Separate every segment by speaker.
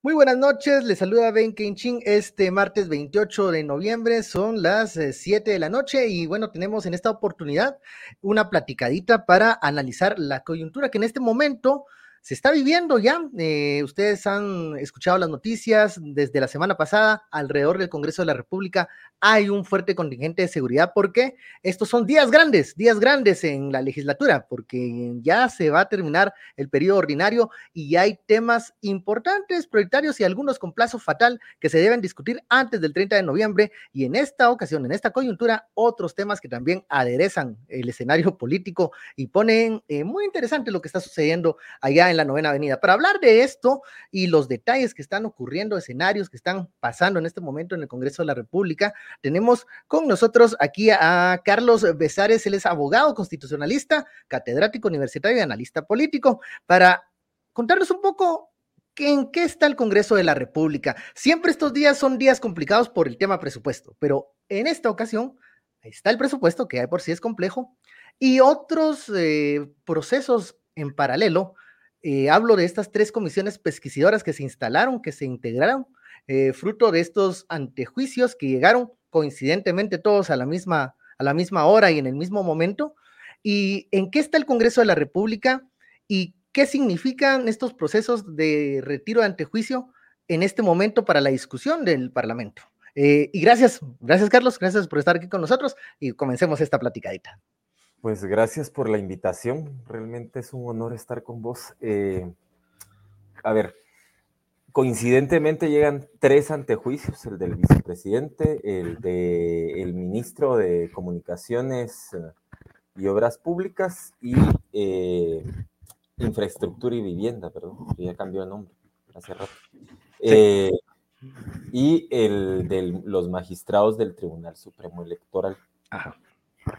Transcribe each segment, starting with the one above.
Speaker 1: Muy buenas noches, les saluda Ben Kenchin este martes 28 de noviembre, son las 7 eh, de la noche y bueno, tenemos en esta oportunidad una platicadita para analizar la coyuntura que en este momento se está viviendo ya. Eh, ustedes han escuchado las noticias desde la semana pasada alrededor del Congreso de la República. Hay un fuerte contingente de seguridad porque estos son días grandes, días grandes en la legislatura, porque ya se va a terminar el periodo ordinario y hay temas importantes, prioritarios y algunos con plazo fatal que se deben discutir antes del 30 de noviembre. Y en esta ocasión, en esta coyuntura, otros temas que también aderezan el escenario político y ponen eh, muy interesante lo que está sucediendo allá en la novena avenida. Para hablar de esto y los detalles que están ocurriendo, escenarios que están pasando en este momento en el Congreso de la República, tenemos con nosotros aquí a Carlos Besares, él es abogado constitucionalista, catedrático universitario y analista político, para contarnos un poco ¿En qué está el Congreso de la República? Siempre estos días son días complicados por el tema presupuesto, pero en esta ocasión está el presupuesto, que hay por sí es complejo, y otros eh, procesos en paralelo eh, hablo de estas tres comisiones pesquisidoras que se instalaron, que se integraron, eh, fruto de estos antejuicios que llegaron coincidentemente todos a la, misma, a la misma hora y en el mismo momento. ¿Y en qué está el Congreso de la República y qué significan estos procesos de retiro de antejuicio en este momento para la discusión del Parlamento? Eh, y gracias, gracias Carlos, gracias por estar aquí con nosotros y comencemos esta platicadita.
Speaker 2: Pues gracias por la invitación. Realmente es un honor estar con vos. Eh, a ver, coincidentemente llegan tres antejuicios, el del vicepresidente, el del ministro de Comunicaciones eh, y Obras Públicas y eh, Infraestructura y Vivienda, perdón, ya cambió de nombre hace rato. y el de los magistrados del Tribunal Supremo Electoral. Ajá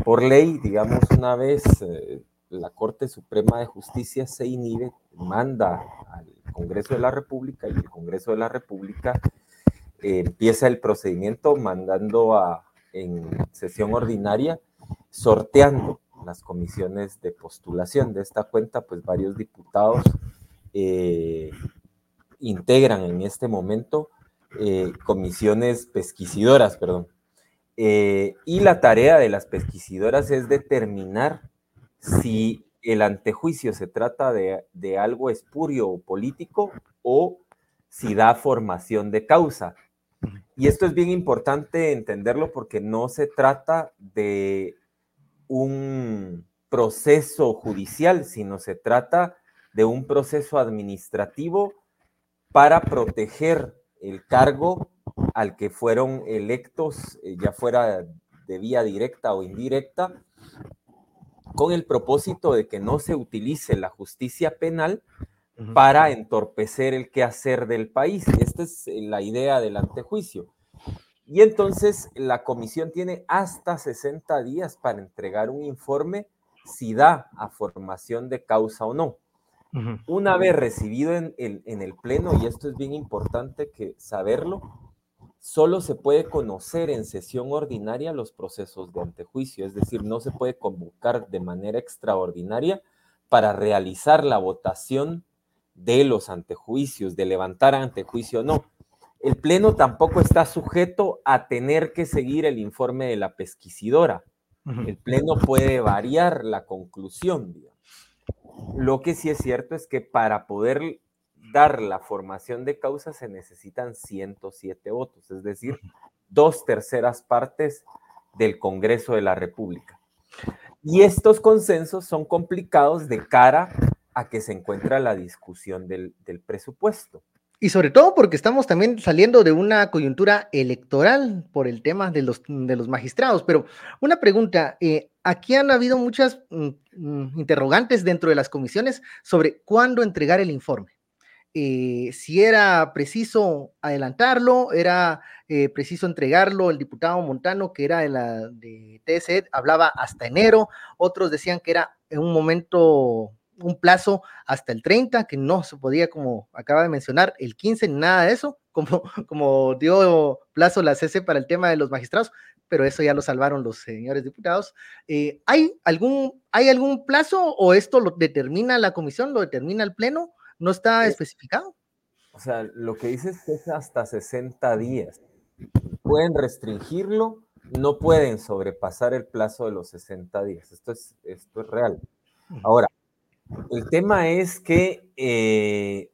Speaker 2: por ley, digamos, una vez eh, la Corte Suprema de Justicia se inhibe, manda al Congreso de la República y el Congreso de la República eh, empieza el procedimiento mandando a, en sesión ordinaria, sorteando las comisiones de postulación. De esta cuenta, pues varios diputados eh, integran en este momento comisiones pesquisidoras, perdón, eh, y la tarea de las pesquisidoras es determinar si el antejuicio se trata de, algo espurio o político o si da formación de causa. Y esto es bien importante entenderlo porque no se trata de un proceso judicial, sino se trata de un proceso administrativo para proteger el cargo al que fueron electos, eh, ya fuera de vía directa o indirecta, con el propósito de que no se utilice la justicia penal para entorpecer el quehacer del país. Esta es eh, la idea del antejuicio. Y entonces la comisión tiene hasta 60 días para entregar un informe si da a formación de causa o no. Una vez recibido en, en, el Pleno, y esto es bien importante que saberlo, solo se puede conocer en sesión ordinaria los procesos de antejuicio, es decir, no se puede convocar de manera extraordinaria para realizar la votación de los antejuicios, de levantar antejuicio, no. El Pleno tampoco está sujeto a tener que seguir el informe de la pesquisidora. El Pleno puede variar la conclusión. Lo que sí es cierto es que para poder dar la formación de causa se necesitan 107 votos, es decir, dos terceras partes del Congreso de la República. Y estos consensos son complicados de cara a que se encuentra la discusión del, presupuesto.
Speaker 1: Y sobre todo porque estamos también saliendo de una coyuntura electoral por el tema de los, de los magistrados. Pero una pregunta, eh, aquí han habido muchas mm, mm, interrogantes dentro de las comisiones sobre cuándo entregar el informe. Eh, si era preciso adelantarlo, era eh, preciso entregarlo, el diputado Montano, que era de la de TSE, hablaba hasta enero, otros decían que era en un momento un plazo hasta el 30, que no se podía, como acaba de mencionar, el 15, ni nada de eso, como, como dio plazo la CC para el tema de los magistrados, pero eso ya lo salvaron los señores diputados. Eh, ¿hay, algún, ¿Hay algún plazo o esto lo determina la comisión, lo determina el pleno? ¿No está especificado?
Speaker 2: O sea, lo que dice es hasta 60 días. Pueden restringirlo, no pueden sobrepasar el plazo de los 60 días. Esto es, esto es real. Ahora, el tema es que eh,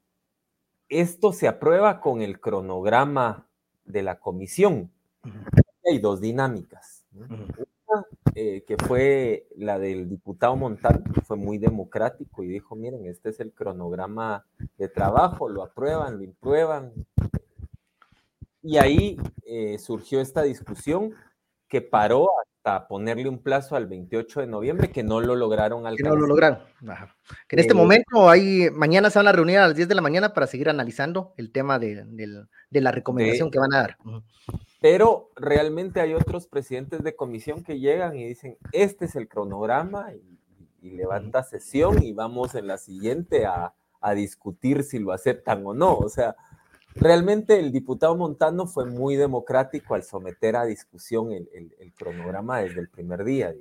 Speaker 2: esto se aprueba con el cronograma de la comisión hay dos dinámicas. Eh, que fue la del diputado Montal, fue muy democrático y dijo, miren, este es el cronograma de trabajo, lo aprueban, lo imprueban. Y ahí eh, surgió esta discusión que paró hasta ponerle un plazo al 28 de noviembre, que no lo lograron
Speaker 1: alcanzar. Que no lo lograron. Que en este eh, momento hay, mañana se van a reunir a las 10 de la mañana para seguir analizando el tema de, la recomendación que van a dar.
Speaker 2: Pero realmente hay otros presidentes de comisión que llegan y dicen, este es el cronograma y, levanta sesión y vamos en la siguiente a, discutir si lo aceptan o no. O sea, realmente el diputado Montano fue muy democrático al someter a discusión el, cronograma desde el primer día.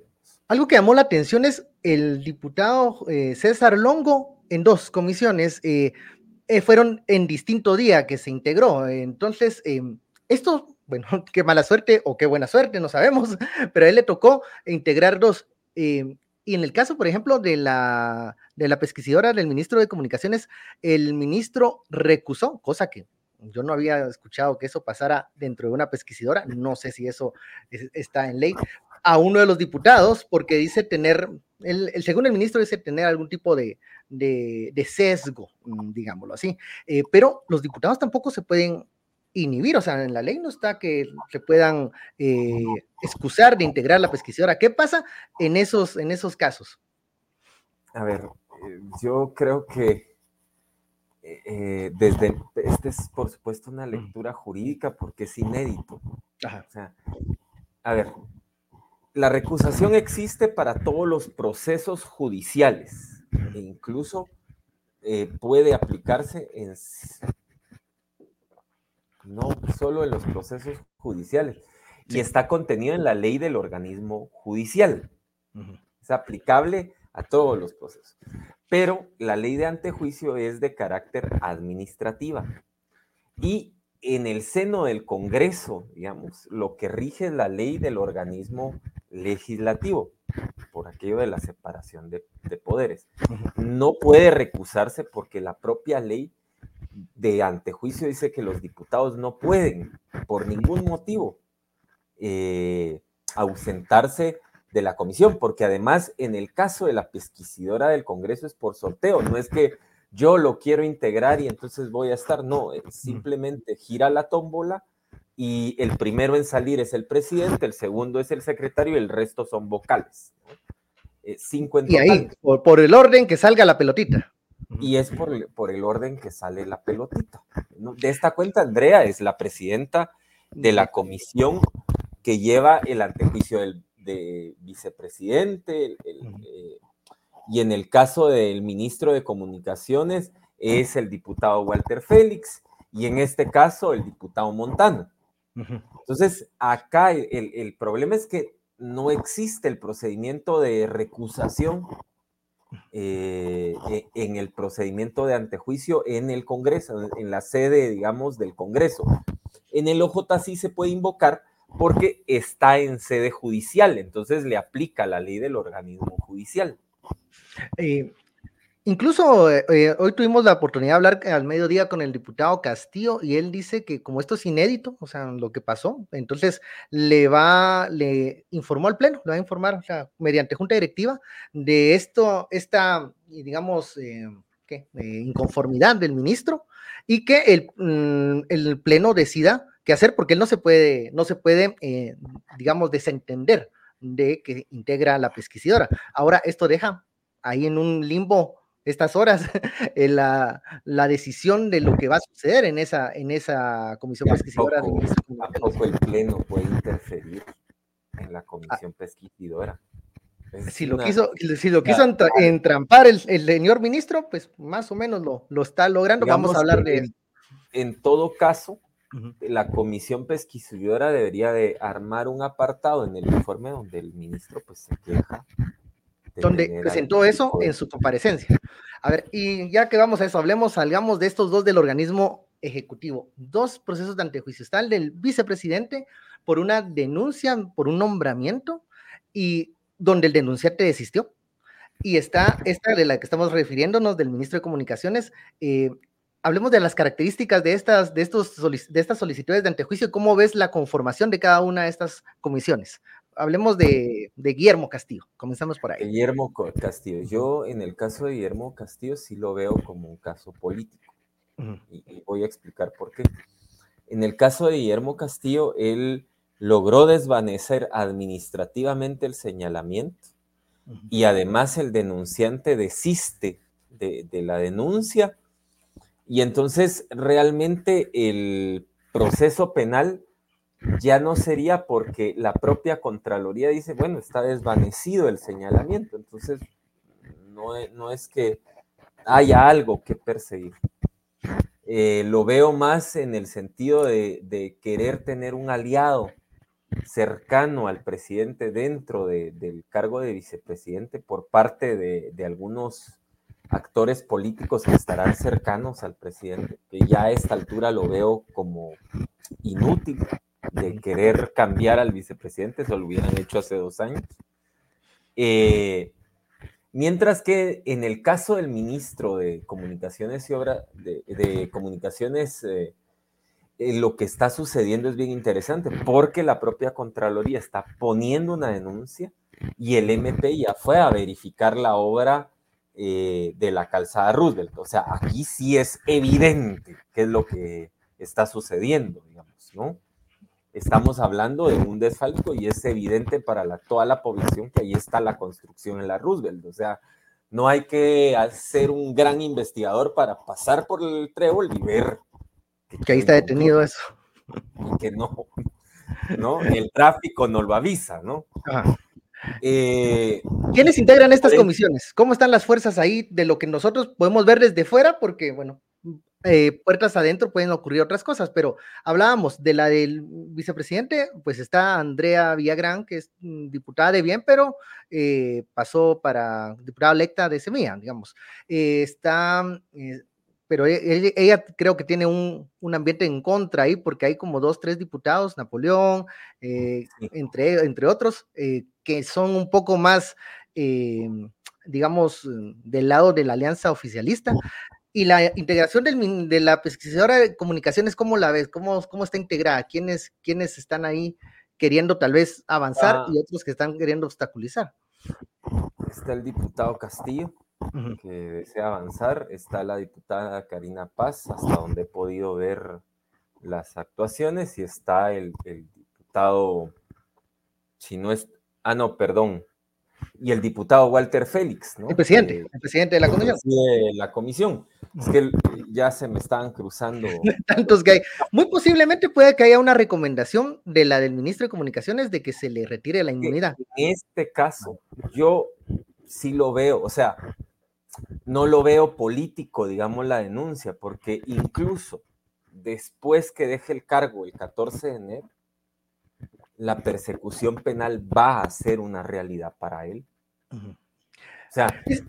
Speaker 1: Algo que llamó la atención es el diputado eh, César Longo en dos comisiones. Eh, eh, fueron en distinto día que se integró. Entonces, esto bueno, qué mala suerte o qué buena suerte, no sabemos, pero a él le tocó integrar dos. Eh, y en el caso, por ejemplo, de la, de la pesquisidora del ministro de Comunicaciones, el ministro recusó, cosa que yo no había escuchado que eso pasara dentro de una pesquisidora, no sé si eso está en ley, a uno de los diputados, porque dice tener, el, según el ministro dice tener algún tipo de, de, sesgo, mm, digámoslo así, eh, pero los diputados tampoco se pueden inhibir, o sea, en la ley no está que se puedan eh, excusar de integrar la pesquisidora. ¿Qué pasa en esos, en esos casos?
Speaker 2: A ver, eh, yo creo que eh, desde, este es por supuesto una lectura jurídica porque es inédito. O sea, a ver, la recusación existe para todos los procesos judiciales e incluso puede aplicarse en no solo en los procesos judiciales. Y está contenido en la ley del organismo judicial. Es aplicable a todos los procesos. Pero la ley de antejuicio es de carácter administrativa. Y en el seno del Congreso, digamos, lo que rige es la ley del organismo legislativo, por aquello de la separación de, de poderes. No puede recusarse porque la propia ley de antejuicio dice que los diputados no pueden, por ningún motivo, eh, ausentarse de la comisión, porque además en el caso de la pesquisidora del Congreso es por sorteo, no es que yo lo quiero integrar y entonces voy a estar, no, simplemente gira la tómbola y el primero en salir es el presidente, el segundo es el secretario y el resto son vocales.
Speaker 1: Eh, y ahí, por, el orden que salga la pelotita.
Speaker 2: Y es por, por, el orden que sale la pelotita. De esta cuenta, Andrea es la presidenta de la comisión que lleva el antejuicio del de vicepresidente, eh, y en el caso del ministro de Comunicaciones es el diputado Walter Félix, y en este caso el diputado Montano. Entonces, acá el, el problema es que no existe el procedimiento de recusación eh, e, en el procedimiento de antejuicio en el Congreso, en la sede, digamos, del Congreso. En el OJ sí se puede invocar porque está en sede judicial, entonces le aplica la ley del organismo judicial.
Speaker 1: Eh, Incluso eh, eh, hoy tuvimos la oportunidad de hablar al mediodía con el diputado Castillo y él dice que como esto es inédito, o sea, lo que pasó, entonces le va, le informó al Pleno, le va a informar, o sea, mediante junta directiva de esto, esta, digamos, eh, ¿qué? inconformidad del ministro y que el, mm, el, Pleno decida qué hacer porque él no se puede, no se puede, digamos, desentender de que integra la pesquisidora. Ahora, esto deja ahí en un limbo estas horas la, la, decisión de lo que va a suceder en esa, en esa comisión pesquisidora.
Speaker 2: Tampoco el Pleno puede interferir en la comisión pesquisidora.
Speaker 1: si lo quiso, si lo quiso entrampar el, señor ministro, pues más o menos lo, lo está logrando. Vamos a hablar de...
Speaker 2: En, en todo caso, la comisión pesquisidora debería de armar un apartado en el informe donde el ministro pues se queja.
Speaker 1: Donde presentó eso en su comparecencia. A ver, y ya que vamos a eso, hablemos, salgamos de estos dos del organismo ejecutivo. Dos procesos de antejuicio. Está el del vicepresidente por una denuncia, por un nombramiento, y donde el denunciante desistió. Y está esta de la que estamos refiriéndonos del ministro de Comunicaciones, eh, hablemos de las características de estas, de, estos, de estas solicitudes de antejuicio y cómo ves la conformación de cada una de estas comisiones. Hablemos de, Guillermo Castillo. Comenzamos por ahí.
Speaker 2: Guillermo Castillo. Yo en el caso de Guillermo Castillo sí lo veo como un caso político. y, voy a explicar por qué. En el caso de Guillermo Castillo, él logró desvanecer administrativamente el señalamiento y además el denunciante desiste de, de la denuncia y entonces realmente el proceso penal ya no sería porque la propia Contraloría dice, bueno, está desvanecido el señalamiento, entonces no, e, no es que haya algo que perseguir. Eh, lo veo más en el sentido de, querer tener un aliado cercano al presidente dentro del cargo de vicepresidente por parte de, de algunos actores políticos que estarán cercanos al presidente, que ya a esta altura lo veo como inútil de querer cambiar al vicepresidente, eso lo hubieran hecho hace dos años. Eh, mientras que en el caso del ministro de Comunicaciones y Obra de, Comunicaciones, eh, eh, lo que está sucediendo es bien interesante, porque la propia Contraloría está poniendo una denuncia y el MP ya fue a verificar la obra eh, de la calzada Roosevelt. O sea, aquí sí es evidente qué es lo que está sucediendo, digamos, ¿no? Estamos hablando de un desfalco y es evidente para la, toda la población que ahí está la construcción en la Roosevelt. O sea, no hay que ser un gran investigador para pasar por el trébol y ver
Speaker 1: que, ahí está detenido eso.
Speaker 2: Y que no, ¿no? El tráfico no lo avisa, ¿no?
Speaker 1: Eh, ¿Quiénes integran estas comisiones? ¿Cómo están las fuerzas ahí de lo que nosotros podemos ver desde fuera? Porque, bueno, eh, puertas adentro pueden ocurrir otras cosas, pero hablábamos de la del vicepresidente, pues está Andrea Villagrán, que es diputada de bien, pero eh, pasó para diputada electa de Semilla, digamos. está pero e, ella, creo que tiene un, ambiente en contra ahí, porque hay como dos, tres diputados, Napoleón, eh, entre, entre otros, eh, que son un poco más, eh, digamos, del lado de la alianza oficialista. Y la integración de la pesquisadora de comunicaciones, ¿cómo la ves? ¿Cómo, cómo está integrada? ¿Quiénes, ¿Quiénes están ahí queriendo tal vez avanzar ah. y otros que están queriendo obstaculizar?
Speaker 2: Está el diputado Castillo, que desea avanzar. Está la diputada Karina Paz, hasta donde he podido ver las actuaciones, y está el, diputado, si no es, ah, no, perdón, y el diputado Walter Félix, ¿no?
Speaker 1: El presidente, el presidente de la comisión.
Speaker 2: De la comisión. Es que ya se me están cruzando.
Speaker 1: Tantos que hay. Muy posiblemente puede que haya una recomendación de la del ministro de Comunicaciones de que se le retire la inmunidad.
Speaker 2: En este caso, yo sí lo veo, o sea, no lo veo político, digamos, la denuncia, porque incluso después que deje el cargo el 14 de enero, la persecución penal va a ser una realidad para él.
Speaker 1: O sea, es,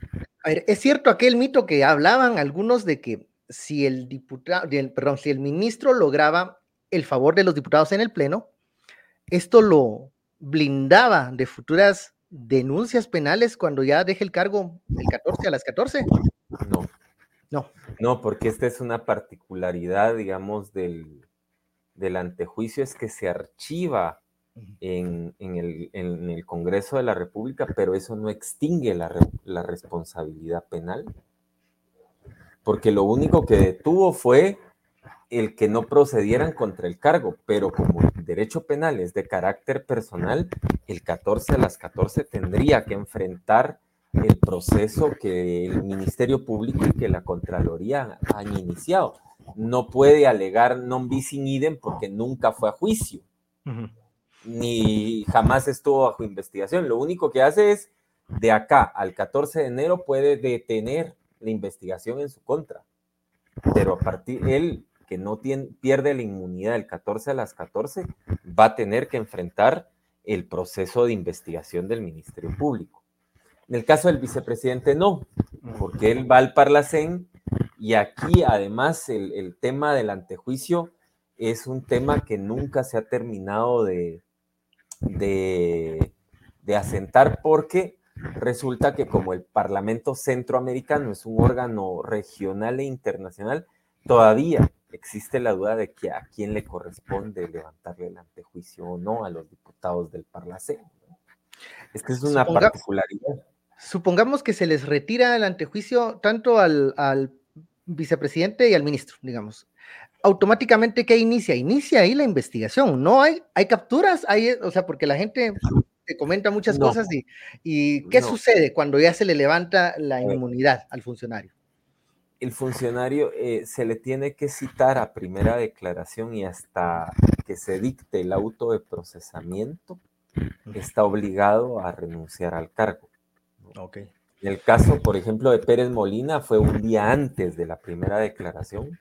Speaker 1: a ver, es cierto aquel mito que hablaban algunos de que si el diputado, perdón, si el ministro lograba el favor de los diputados en el pleno, esto lo blindaba de futuras denuncias penales cuando ya deje el cargo el 14 a las 14?
Speaker 2: No. No. No, porque esta es una particularidad, digamos, del, del antejuicio, es que se archiva en, el, Congreso de la República, pero eso no extingue la, la responsabilidad penal. Porque lo único que detuvo fue el que no procedieran contra el cargo, pero como el derecho penal es de carácter personal, el 14 a las 14 tendría que enfrentar el proceso que el Ministerio Público y que la Contraloría han iniciado. No puede alegar non bis in idem porque nunca fue a juicio, ni jamás estuvo bajo investigación. Lo único que hace es de acá al 14 de enero puede detener la investigación en su contra, pero a partir, él que no pierde la inmunidad del 14 a las 14, va a tener que enfrentar el proceso de investigación del Ministerio Público. En el caso del vicepresidente, no, porque él va al Parlacén y aquí además el, tema del antejuicio es un tema que nunca se ha terminado de, de asentar porque resulta que como el Parlamento Centroamericano es un órgano regional e internacional, todavía existe la duda de que a quién le corresponde levantarle el antejuicio o no a los diputados del Parlacén. Es que es una particularidad.
Speaker 1: Supongamos que se les retira el antejuicio tanto al, vicepresidente y al ministro, digamos. Automáticamente, ¿qué inicia? Inicia ahí la investigación. No hay, hay capturas, hay, o sea, porque la gente te comenta muchas cosas y, y ¿qué sucede cuando ya se le levanta la inmunidad al funcionario?
Speaker 2: El funcionario eh, se le tiene que citar a primera declaración y hasta que se dicte el auto de procesamiento, está obligado a renunciar al cargo.
Speaker 1: Okay.
Speaker 2: En el caso, por ejemplo, de Pérez Molina, fue un día antes de la primera declaración.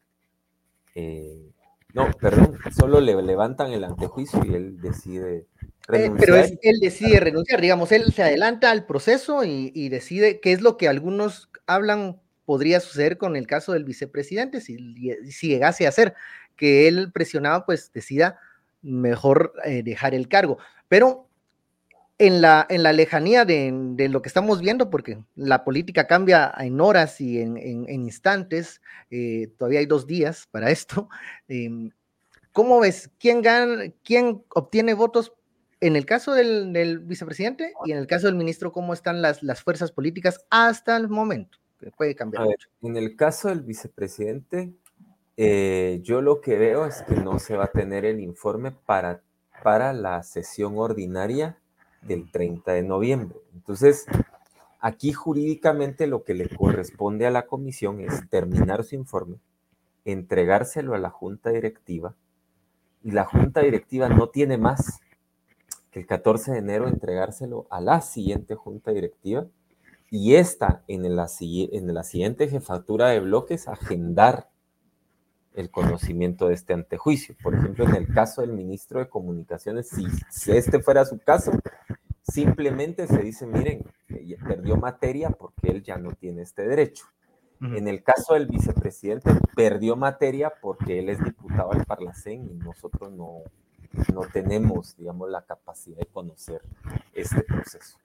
Speaker 2: Eh, no, perdón, solo le levantan el antejuicio y él decide
Speaker 1: renunciar. pero él decide renunciar, digamos, él se adelanta al proceso y, y decide qué es lo que algunos hablan podría suceder con el caso del vicepresidente, si, llegase a ser que él presionado, pues decida mejor eh, dejar el cargo. Pero en la, en la lejanía de, lo que estamos viendo, porque la política cambia en horas y en, instantes, eh, todavía hay dos días para esto. Em, ¿Cómo ves? ¿Quién, gana, ¿Quién obtiene votos en el caso del, vicepresidente y en el caso del ministro? ¿Cómo están las, las fuerzas políticas hasta el momento? Puede cambiar.
Speaker 2: en el caso del vicepresidente, eh, yo lo que veo es que no se va a tener el informe para, para la sesión ordinaria del 30 de noviembre. Entonces, aquí jurídicamente lo que le corresponde a la comisión es terminar su informe, entregárselo a la junta directiva y la junta directiva no tiene más que el 14 de enero entregárselo a la siguiente junta directiva y esta en la, en la siguiente jefatura de bloques agendar el conocimiento de este antejuicio. Por ejemplo, en el caso del ministro de Comunicaciones, si, este fuera su caso, simplemente se dice, miren, perdió materia porque él ya no tiene este derecho. En el caso del vicepresidente, perdió materia porque él es diputado al Parlacén y nosotros no, no tenemos, digamos, la capacidad de conocer este proceso.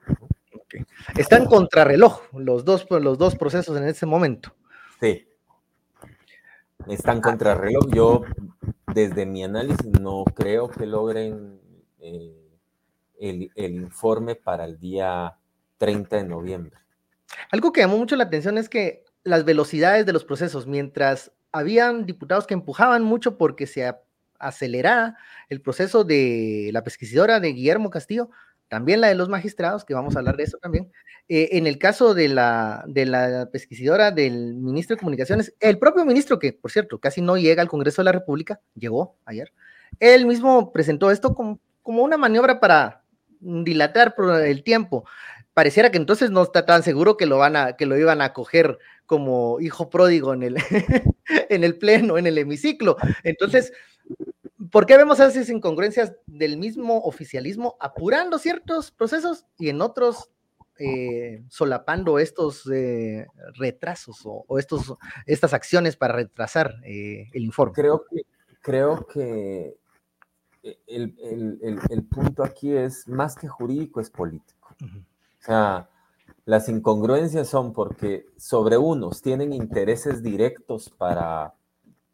Speaker 1: Están contrarreloj los dos, los dos procesos en ese momento.
Speaker 2: Sí. Están contrarreloj. Yo, desde mi análisis, no creo que logren eh, el, el informe para el día 30 de noviembre.
Speaker 1: Algo que llamó mucho la atención es que las velocidades de los procesos, mientras habían diputados que empujaban mucho porque se acelerara el proceso de la pesquisidora de Guillermo Castillo, también la de los magistrados, que vamos a hablar de eso también. Eh, en el caso de la, de la pesquisidora del ministro de Comunicaciones, el propio ministro, que por cierto casi no llega al Congreso de la República, llegó ayer, él mismo presentó esto como, como una maniobra para dilatar el tiempo. Pareciera que entonces no está tan seguro que lo, van a, que lo iban a coger como hijo pródigo en el, en el pleno, en el hemiciclo. Entonces, ¿Por qué vemos esas incongruencias del mismo oficialismo apurando ciertos procesos y en otros eh, solapando estos eh, retrasos o, estos, estas acciones para retrasar eh, el informe?
Speaker 2: Creo que, creo que el, punto aquí es más que jurídico, es político. O sea, las incongruencias son porque sobre unos tienen intereses directos para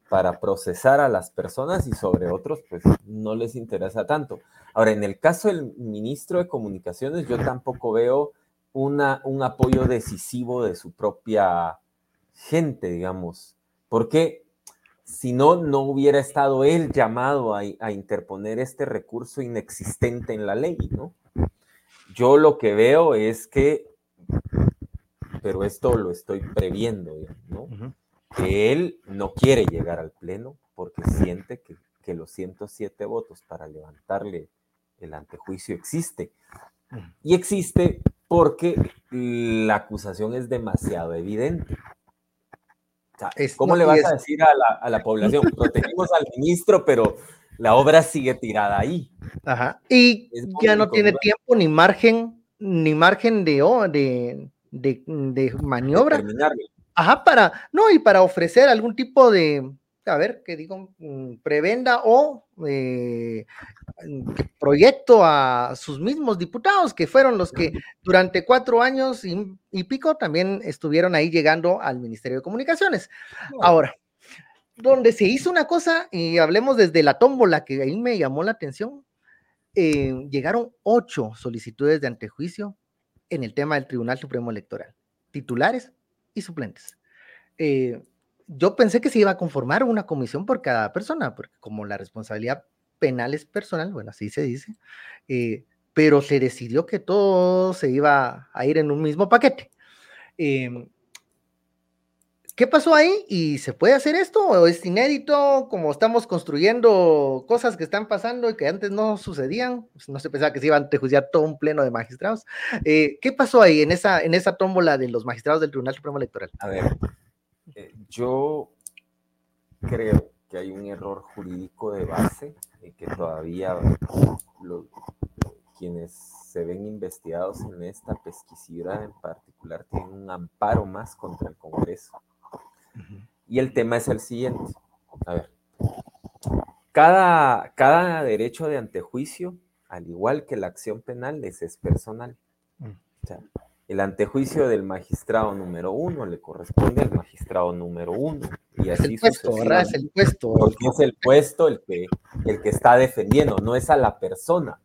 Speaker 2: para procesar a las personas y sobre otros pues no les interesa tanto. Ahora, en el caso del ministro de Comunicaciones, yo tampoco veo una, un apoyo decisivo de su propia gente, digamos, porque si no, no hubiera estado él llamado a, interponer este recurso inexistente en la ley, ¿no? Yo lo que veo es que, pero esto lo estoy previendo, ¿no? Que él no quiere llegar al Pleno porque siente que, los 107 votos para levantarle el antejuicio existe. Y existe porque la acusación es demasiado evidente. ¿Cómo le vas a decir a la, población? Protegimos al ministro, pero la obra sigue tirada ahí.
Speaker 1: Ajá. Y ya no tiene tiempo ni margen, ni margen de, de, de, de maniobra. Ajá, para, no, y para ofrecer algún tipo de, a ver, ¿qué digo, mm, prebenda o eh, proyecto a sus mismos diputados, que fueron los que durante cuatro años y, pico también estuvieron ahí llegando al Ministerio de Comunicaciones. Ahora, donde se hizo una cosa, y hablemos desde la tómbola, que ahí me llamó la atención, eh, llegaron ocho solicitudes de antejuicio en el tema del Tribunal Supremo Electoral, titulares y suplentes. Eh, yo pensé que se iba a conformar una comisión por cada persona, porque como la responsabilidad penal es personal, bueno, así se dice, eh, pero se decidió que todo se iba a ir en un mismo paquete. Em, ¿Qué pasó ahí? ¿Y se puede hacer esto? ¿O es inédito? Como estamos construyendo cosas que están pasando y que antes no sucedían, pues, no se pensaba que se iba a antejuzgar todo un pleno de magistrados. Eh, ¿Qué pasó ahí en esa, en esa tómbola de los magistrados del Tribunal Supremo Electoral?
Speaker 2: A ver, eh, yo creo que hay un error jurídico de base y que todavía quienes se ven investigados en esta pesquisura en particular tienen un amparo más contra el Congreso. Y el tema es el siguiente. A ver, cada, cada derecho de antejuicio, al igual que la acción penal, les es personal. Mm. O sea, el antejuicio del magistrado número uno le corresponde al magistrado número uno. Y así
Speaker 1: el puesto, ¿verdad? Es el puesto.
Speaker 2: Porque es el puesto el que, el que está defendiendo, no es a la persona.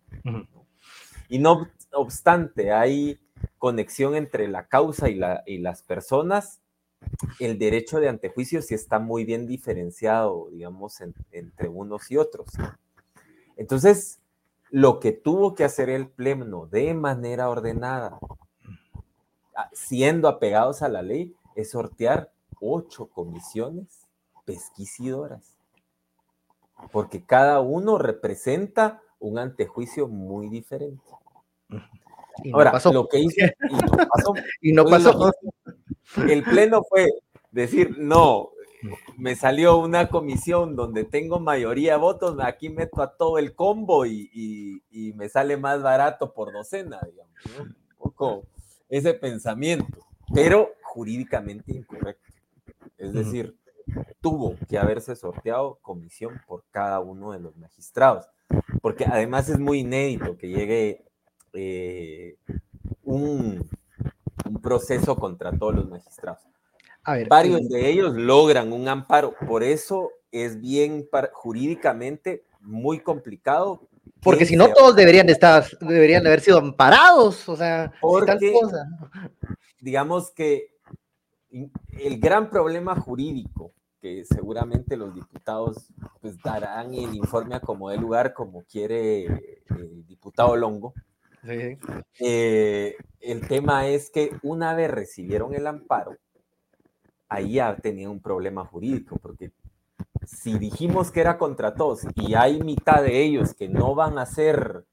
Speaker 2: Y no obstante, hay conexión entre la causa y, la, y las personas. El derecho de antejuicio sí está muy bien diferenciado, digamos, entre unos y otros. Entonces, lo que tuvo que hacer el pleno de manera ordenada, siendo apegados a la ley, es sortear ocho comisiones pesquisidoras, porque cada uno representa un antejuicio muy diferente. Ahora, lo que hizo
Speaker 1: y no pasó,
Speaker 2: El pleno fue decir, no, me salió una comisión donde tengo mayoría de votos, aquí meto a todo el combo y, me sale más barato por docena, digamos. Un poco ese pensamiento, pero jurídicamente incorrecto. Es decir, tuvo que haberse sorteado comisión por cada uno de los magistrados, porque además es muy inédito que llegue eh, un, proceso contra todos los magistrados. Varios de ellos logran un amparo, por eso es bien jurídicamente muy complicado
Speaker 1: porque si no, todos deberían de estar, deberían de haber sido amparados, o sea,
Speaker 2: tal cosa. digamos que el gran problema jurídico que seguramente los diputados pues darán el informe a como de lugar, como quiere el diputado Longo. Eh, el tema es que una vez recibieron el amparo, ahí ya tenía un problema jurídico, porque si dijimos que era contra todos y hay mitad de ellos que no van a ser,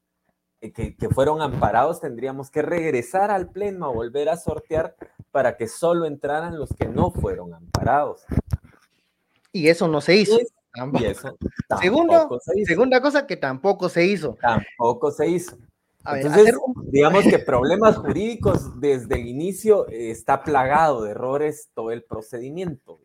Speaker 2: eh, que, fueron amparados, tendríamos que regresar al pleno a volver a sortear para que solo entraran los que no fueron amparados.
Speaker 1: Y eso no se hizo. Segundo, segunda cosa que tampoco se hizo.
Speaker 2: Tampoco se hizo. Entonces, digamos que problemas jurídicos desde el inicio eh, está plagado de errores todo el procedimiento.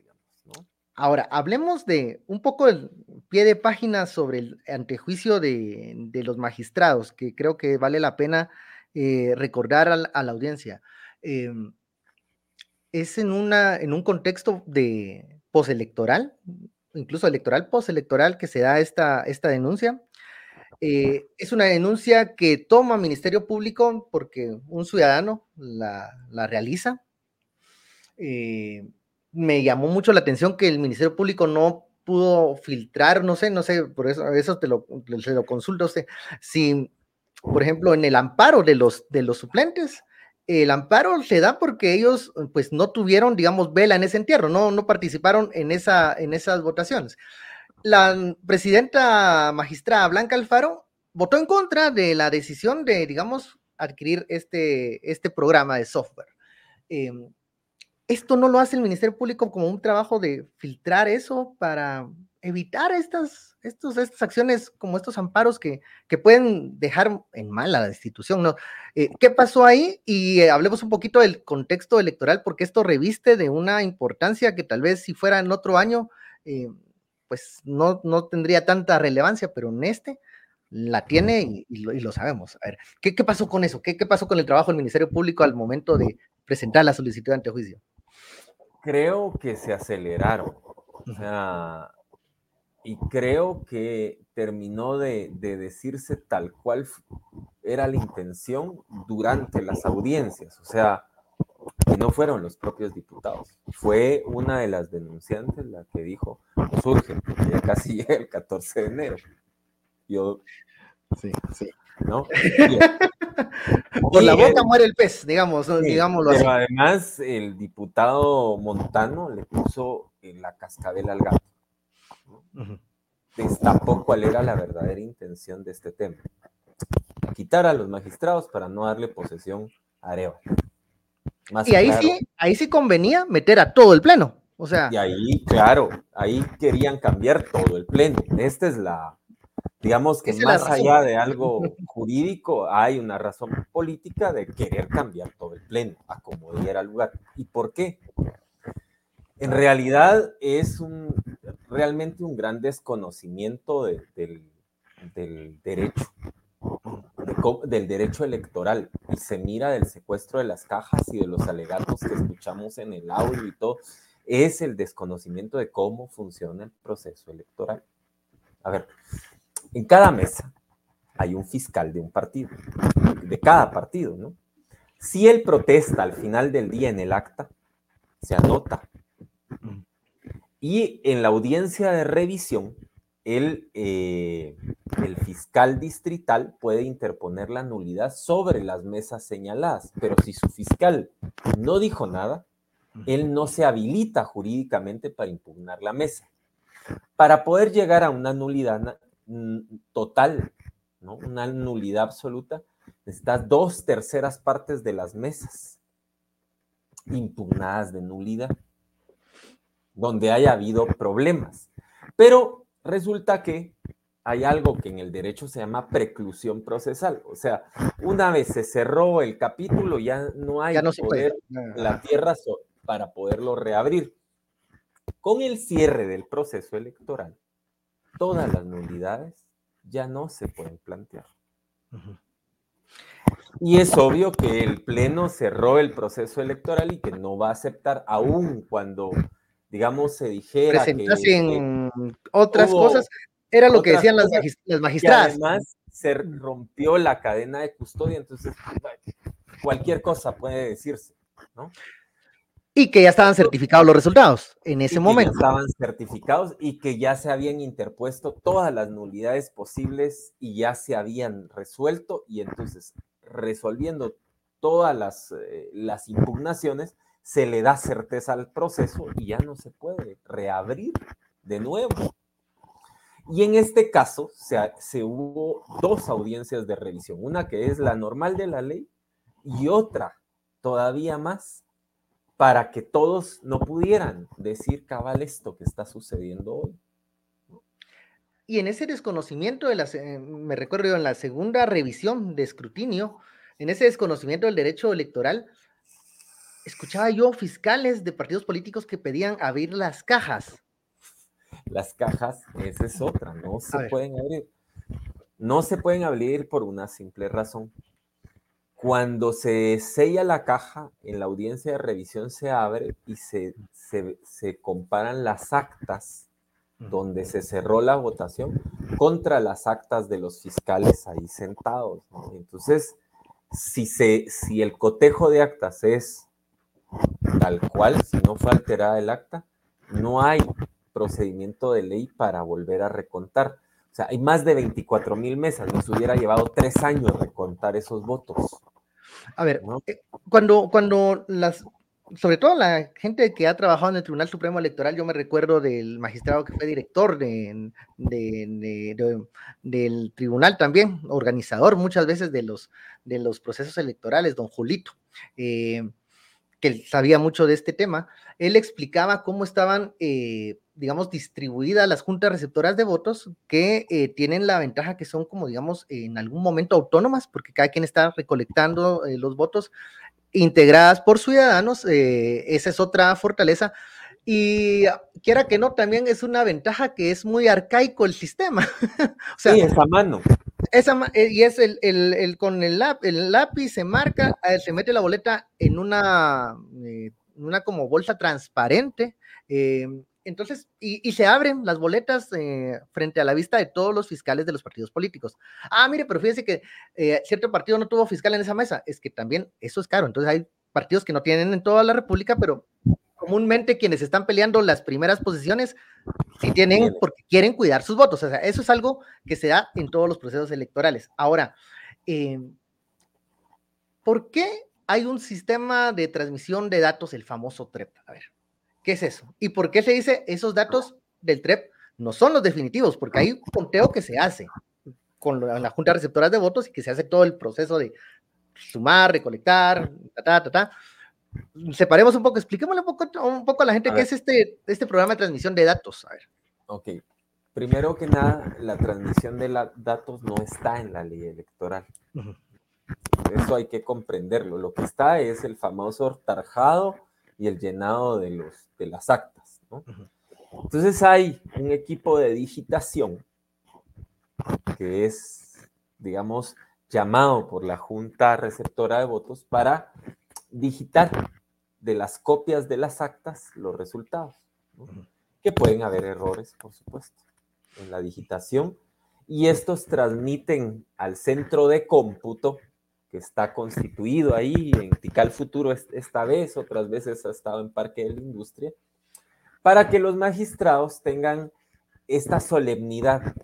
Speaker 1: Ahora, hablemos de un poco el pie de página sobre el antejuicio de, los magistrados, que creo que vale la pena eh, recordar a la, audiencia. Em, es en, una, en un contexto de postelectoral, incluso electoral, postelectoral, que se da esta, esta denuncia. Eh, es una denuncia que toma Ministerio Público porque un ciudadano la, realiza. Eh, me llamó mucho la atención que el Ministerio Público no pudo filtrar, no sé, no sé, por eso, eso te lo, se lo consulta usted. Si, por ejemplo, en el amparo de los, de los suplentes, el amparo se da porque ellos pues no tuvieron, digamos, vela en ese entierro, no, no participaron en, esa, en esas votaciones. La presidenta magistrada Blanca Alfaro votó en contra de la decisión de, digamos, adquirir este, este programa de software. Em, ¿Esto no lo hace el Ministerio Público como un trabajo de filtrar eso para evitar estas, estas acciones como estos amparos que, que pueden dejar en mal a la institución? ¿no? Eh, ¿Qué pasó ahí? Y eh, hablemos un poquito del contexto electoral, porque esto reviste de una importancia que tal vez si fuera en otro año, eh, pues no, no tendría tanta relevancia, pero en este la tiene y, lo, sabemos. A ver, ¿qué, ¿qué, pasó con eso? ¿Qué, ¿Qué pasó con el trabajo del Ministerio Público al momento de presentar la solicitud de antejuicio?
Speaker 2: Creo que se aceleraron. O sea, y creo que terminó de, decirse tal cual era la intención durante las audiencias. O sea, y no fueron los propios diputados. Fue una de las denunciantes la que dijo, surge, ya casi llega el 14 de enero. Yo,
Speaker 1: sí, sí. ¿no? Por la boca muere el pez, digamos, digámoslo
Speaker 2: pero además el diputado Montano le puso en la cascabel al gato. Destapó cuál era la verdadera intención de este tema. Quitar a los magistrados para no darle posesión a Areva.
Speaker 1: Y ahí sí, ahí sí convenía meter a todo el pleno. O sea.
Speaker 2: Y ahí, claro, ahí querían cambiar todo el pleno. Esta es la, Digamos que más allá de algo jurídico, hay una razón política de querer cambiar todo el pleno a como diera lugar. ¿Y por qué? En realidad es un, realmente un gran desconocimiento del, derecho, del derecho electoral. Y se mira del secuestro de las cajas y de los alegatos que escuchamos en el audio y todo. Es el desconocimiento de cómo funciona el proceso electoral. A ver, en cada mesa hay un fiscal de un partido, de cada partido, ¿no? Si él protesta al final del día en el acta, se anota. Y en la audiencia de revisión, el, eh, el fiscal distrital puede interponer la nulidad sobre las mesas señaladas, pero si su fiscal no dijo nada, él no se habilita jurídicamente para impugnar la mesa. Para poder llegar a una nulidad total, ¿no? Una nulidad absoluta, necesitas dos terceras partes de las mesas impugnadas de nulidad, donde haya habido problemas. Pero resulta que hay algo que en el derecho se llama preclusión procesal. O sea, una vez se cerró el capítulo, ya no hay poder la tierra para poderlo reabrir. Con el cierre del proceso electoral, todas las nulidades ya no se pueden plantear. Y es obvio que el Pleno cerró el proceso electoral y que no va a aceptar, aún cuando, digamos, se dijera
Speaker 1: que, otras cosas, era lo que decían las, magistradas.
Speaker 2: además, se rompió la cadena de custodia, entonces cualquier cosa puede decirse, ¿no?
Speaker 1: Y que ya estaban certificados los resultados en ese momento.
Speaker 2: estaban certificados y que ya se habían interpuesto todas las nulidades posibles y ya se habían resuelto y entonces resolviendo todas las, eh, las impugnaciones, se le da certeza al proceso y ya no se puede reabrir de nuevo. Y en este caso se, hubo dos audiencias de revisión, una que es la normal de la ley y otra todavía más para que todos no pudieran decir cabal esto que está sucediendo hoy.
Speaker 1: Y en ese desconocimiento, de la, me recuerdo en la segunda revisión de escrutinio, en ese desconocimiento del derecho electoral, escuchaba yo fiscales de partidos políticos que pedían abrir las cajas.
Speaker 2: Las cajas, esa es otra, no se pueden abrir. No se pueden abrir por una simple razón. Cuando se sella la caja, en la audiencia de revisión se abre y se, se, comparan las actas donde se cerró la votación contra las actas de los fiscales ahí sentados. Entonces, si, se, si el cotejo de actas es tal cual, si no fue alterada el acta, no hay procedimiento de ley para volver a recontar. O sea, hay más de 24 mil mesas, nos hubiera llevado tres años recontar esos votos.
Speaker 1: A ver, eh, cuando, cuando las sobre todo la gente que ha trabajado en el Tribunal Supremo Electoral, yo me recuerdo del magistrado que fue director de, del tribunal también, organizador muchas veces de los, de los procesos electorales, don Julito, eh, que sabía mucho de este tema, él explicaba cómo estaban, eh, digamos, distribuidas las juntas receptoras de votos que eh, tienen la ventaja que son como, digamos, en algún momento autónomas, porque cada quien está recolectando los votos integradas por ciudadanos, eh, esa es otra fortaleza. Y quiera que no, también es una ventaja que es muy arcaico el sistema.
Speaker 2: sí, esa mano.
Speaker 1: Esa, eh, y es el, el, con el, el, lápiz se marca, eh, se mete la boleta en una, una como bolsa transparente. Entonces, y, se abren las boletas eh, frente a la vista de todos los fiscales de los partidos políticos. Ah, mire, pero fíjense que eh, cierto partido no tuvo fiscal en esa mesa. Es que también eso es caro. Entonces hay partidos que no tienen en toda la República, pero comúnmente quienes están peleando las primeras posiciones sí tienen porque quieren cuidar sus votos. O sea, eso es algo que se da en todos los procesos electorales. Ahora, eh, ¿por qué hay un sistema de transmisión de datos, el famoso TREP? A ver. ¿Qué es eso? ¿Y por qué se dice esos datos del TREP no son los definitivos? Porque hay un conteo que se hace con la Junta de Receptoras de Votos y que se hace todo el proceso de sumar, recolectar, ta, ta, ta, ta. Separemos un poco, expliquémosle un poco, un poco a la gente qué es este, este programa de transmisión de datos. A ver.
Speaker 2: Ok. Primero que nada, la transmisión de la, datos no está en la ley electoral. Eso hay que comprenderlo. Lo que está es el famoso tarjado y el llenado de, los, de las actas. Entonces hay un equipo de digitación que es, digamos, llamado por la Junta Receptora de Votos para digitar de las copias de las actas los resultados, que pueden haber errores, por supuesto, en la digitación, y estos transmiten al centro de cómputo que está constituido ahí en Tical Futuro esta vez, otras veces ha estado en Parque de la Industria, para que los magistrados tengan esta solemnidad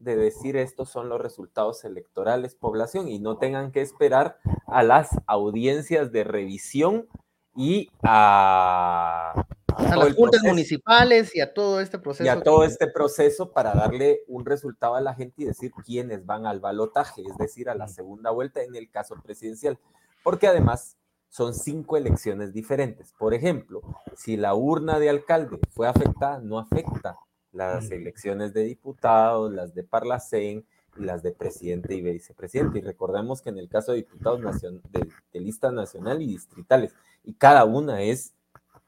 Speaker 2: de decir estos son los resultados electorales población y no tengan que esperar a las audiencias de revisión y a
Speaker 1: a las juntas municipales y a todo este proceso.
Speaker 2: Y a todo este proceso para darle un resultado a la gente y decir quiénes van al balotaje, es decir, a la segunda vuelta en el caso presidencial. Porque además son cinco elecciones diferentes. Por ejemplo, si la urna de alcalde fue afectada, no afecta las elecciones de diputados, las de Parlacén, las de presidente y vicepresidente. Y recordemos que en el caso de diputados de, de lista nacional y distritales, y cada una es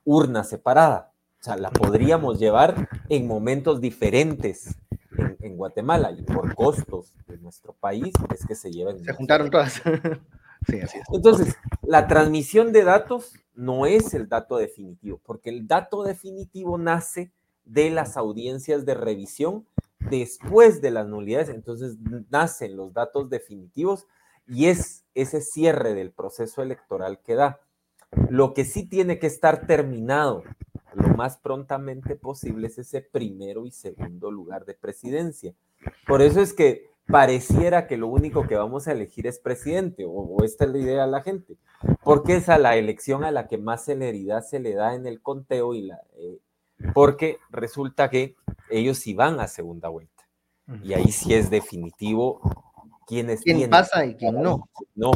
Speaker 2: urna separada. O sea, la podríamos llevar en momentos diferentes en, Guatemala y por costos de nuestro país es que se llevan.
Speaker 1: Se juntaron todas.
Speaker 2: sí, así es. Entonces, la transmisión de datos no es el dato definitivo, porque el dato definitivo nace de las audiencias de revisión después de las nulidades. Entonces, nacen los datos definitivos y es ese cierre del proceso electoral que da. Lo que sí tiene que estar terminado lo más prontamente posible es ese primero y segundo lugar de presidencia. Por eso es que pareciera que lo único que vamos a elegir es presidente, o, esta es la idea de la gente, porque es a la elección a la que más celeridad se le da en el conteo y la, eh, porque resulta que ellos sí van a segunda vuelta. Y ahí sí es definitivo quiénes
Speaker 1: ¿Quién pasa y quién no?
Speaker 2: No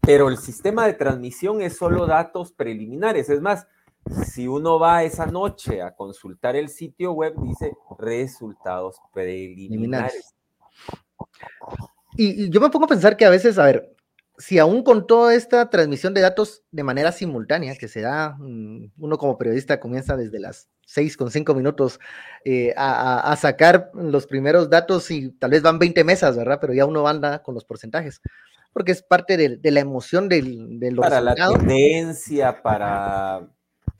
Speaker 2: pero el sistema de transmisión es solo datos preliminares. Es más, si uno va esa noche a consultar el sitio web, dice resultados preliminares.
Speaker 1: Y, yo me pongo a pensar que a veces, a ver, si aún con toda esta transmisión de datos de manera simultánea, que se da, mm, uno como periodista comienza desde las seis con cinco minutos eh, a, sacar los primeros datos y tal vez van 20 mesas, ¿verdad? Pero ya uno anda con los porcentajes porque es parte de, la emoción del, de
Speaker 2: Para la tendencia, para...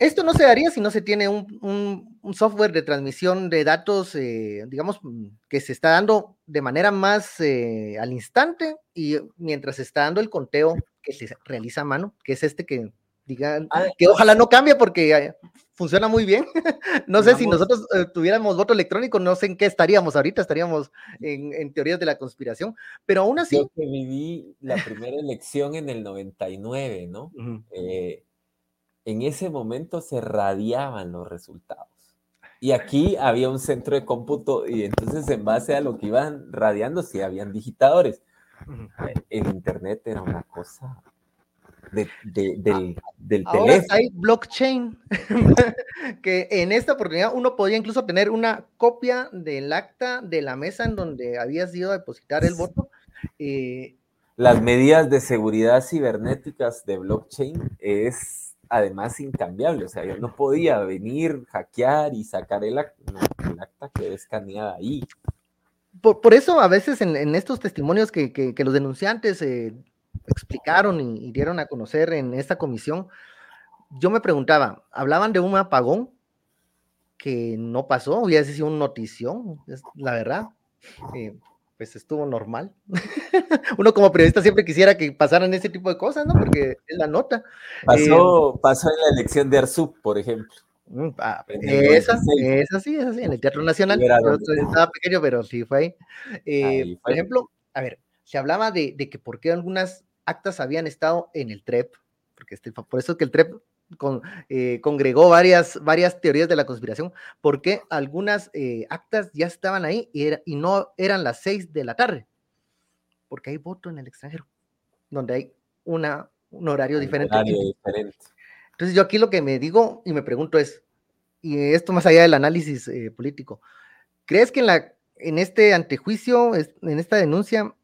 Speaker 1: Esto no se daría si no se tiene un, software de transmisión de datos, eh, digamos, que se está dando de manera más eh, al instante y mientras se está dando el conteo que se realiza a mano, que es este que digan ah, que ojalá no cambie porque funciona muy bien. no sé si nosotros eh, tuviéramos voto electrónico, no sé en qué estaríamos ahorita, estaríamos en, teorías de la conspiración, pero aún así...
Speaker 2: Yo que viví la primera elección en el 99, ¿no? Eh, en ese momento se radiaban los resultados. Y aquí había un centro de cómputo y entonces en base a lo que iban radiando, sí habían digitadores. El Internet era una cosa de, del, del
Speaker 1: Ahora Hay blockchain, que en esta oportunidad uno podía incluso tener una copia del acta de la mesa en donde habías ido a depositar el voto.
Speaker 2: Eh, Las medidas de seguridad cibernéticas de blockchain es además incambiable, o sea, yo no podía venir, hackear y sacar el acta, el quedó escaneada ahí.
Speaker 1: Por, eso a veces en, estos testimonios que, los denunciantes eh, explicaron y, dieron a conocer en esta comisión, yo me preguntaba, hablaban de un apagón que no pasó, hubiera sido una notición, es la verdad. Eh, pues estuvo normal. Uno como periodista siempre quisiera que pasaran ese tipo de cosas, ¿no? Porque es la nota.
Speaker 2: Pasó, eh, pasó en la elección de Arzú, por ejemplo.
Speaker 1: Mm, ah, esa, esa sí, esa sí, en el Teatro Nacional. estaba pequeño, pero sí fue ahí. Eh, por ejemplo, a ver, se hablaba de, de, que por qué algunas actas habían estado en el TREP, porque este, por eso que el TREP con, eh, congregó varias, varias teorías de la conspiración, porque algunas eh, actas ya estaban ahí y, y no eran las seis de la tarde, porque hay voto en el extranjero, donde hay una, un horario, diferente. Entonces yo aquí lo que me digo y me pregunto es, y esto más allá del análisis eh, político, ¿crees que en, la, en este antejuicio, en esta denuncia,